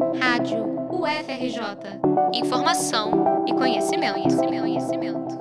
Rádio UFRJ. Informação e conhecimento, conhecimento, conhecimento.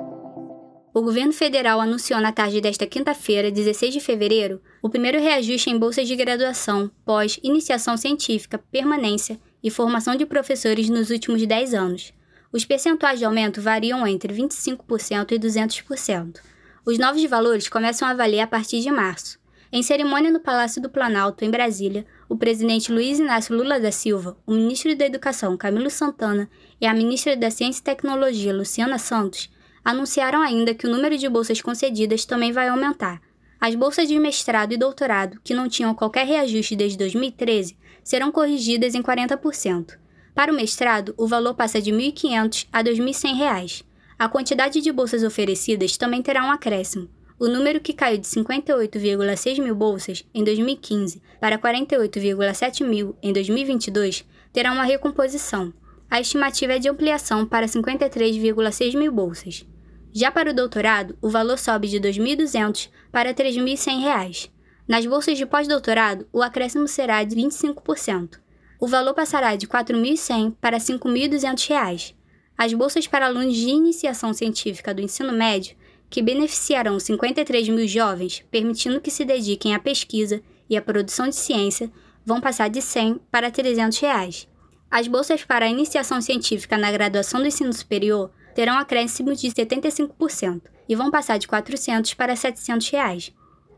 O governo federal anunciou na tarde desta quinta-feira, 16 de fevereiro, o primeiro reajuste em bolsas de graduação, pós, iniciação científica, permanência e formação de professores nos últimos 10 anos. Os percentuais de aumento variam entre 25% e 200%. Os novos valores começam a valer a partir de março. Em cerimônia no Palácio do Planalto, em Brasília, o presidente Luiz Inácio Lula da Silva, o ministro da Educação Camilo Santana e a ministra da Ciência e Tecnologia Luciana Santos anunciaram ainda que o número de bolsas concedidas também vai aumentar. As bolsas de mestrado e doutorado, que não tinham qualquer reajuste desde 2013, serão corrigidas em 40%. Para o mestrado, o valor passa de R$ 1.500 a R$ 2.100. A quantidade de bolsas oferecidas também terá um acréscimo. O número que caiu de 58,6 mil bolsas em 2015 para 48,7 mil em 2022 terá uma recomposição. A estimativa é de ampliação para 53,6 mil bolsas. Já para o doutorado, o valor sobe de R$ 2.200 para R$ 3.100. Nas bolsas de pós-doutorado, o acréscimo será de 25%. O valor passará de R$ 4.100 para R$ 5.200. As bolsas para alunos de iniciação científica do ensino médio, que beneficiarão 53 mil jovens, permitindo que se dediquem à pesquisa e à produção de ciência, vão passar de 100 para 300 reais. As bolsas para a iniciação científica na graduação do ensino superior terão acréscimo de 75% e vão passar de 400 para 700 reais.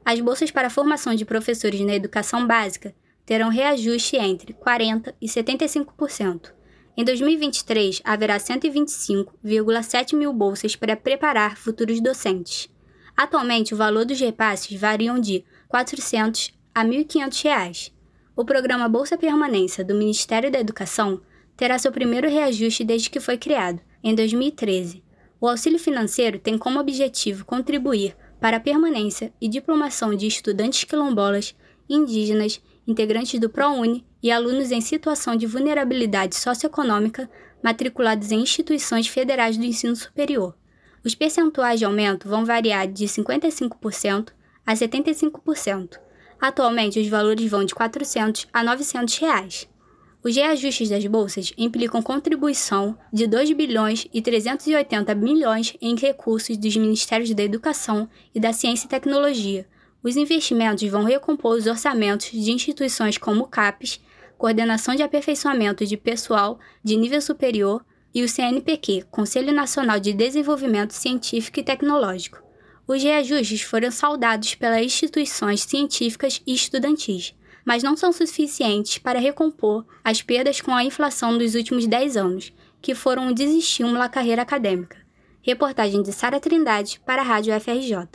As bolsas para a formação de professores na educação básica terão reajuste entre 40% e 75%. Em 2023, haverá 125,7 mil bolsas para preparar futuros docentes. Atualmente, o valor dos repasses variam de R$ 400 a R$ 1.500. O programa Bolsa Permanência do Ministério da Educação terá seu primeiro reajuste desde que foi criado, em 2013. O auxílio financeiro tem como objetivo contribuir para a permanência e diplomação de estudantes quilombolas, indígenas, integrantes do ProUni e alunos em situação de vulnerabilidade socioeconômica matriculados em instituições federais do ensino superior. Os percentuais de aumento vão variar de 55% a 75%. Atualmente, os valores vão de 400 a 900 reais. Os reajustes das bolsas implicam contribuição de 2 bilhões e 380 milhões em recursos dos Ministérios da Educação e da Ciência e Tecnologia. Os investimentos vão recompor os orçamentos de instituições como o CAPES, Coordenação de Aperfeiçoamento de Pessoal de Nível Superior, e o CNPq, Conselho Nacional de Desenvolvimento Científico e Tecnológico. Os reajustes foram saudados pelas instituições científicas e estudantis mas não são suficientes para recompor as perdas com a inflação dos últimos 10 anos, que foram um desestímulo à carreira acadêmica. Reportagem de Sara Trindade para a Rádio FRJ.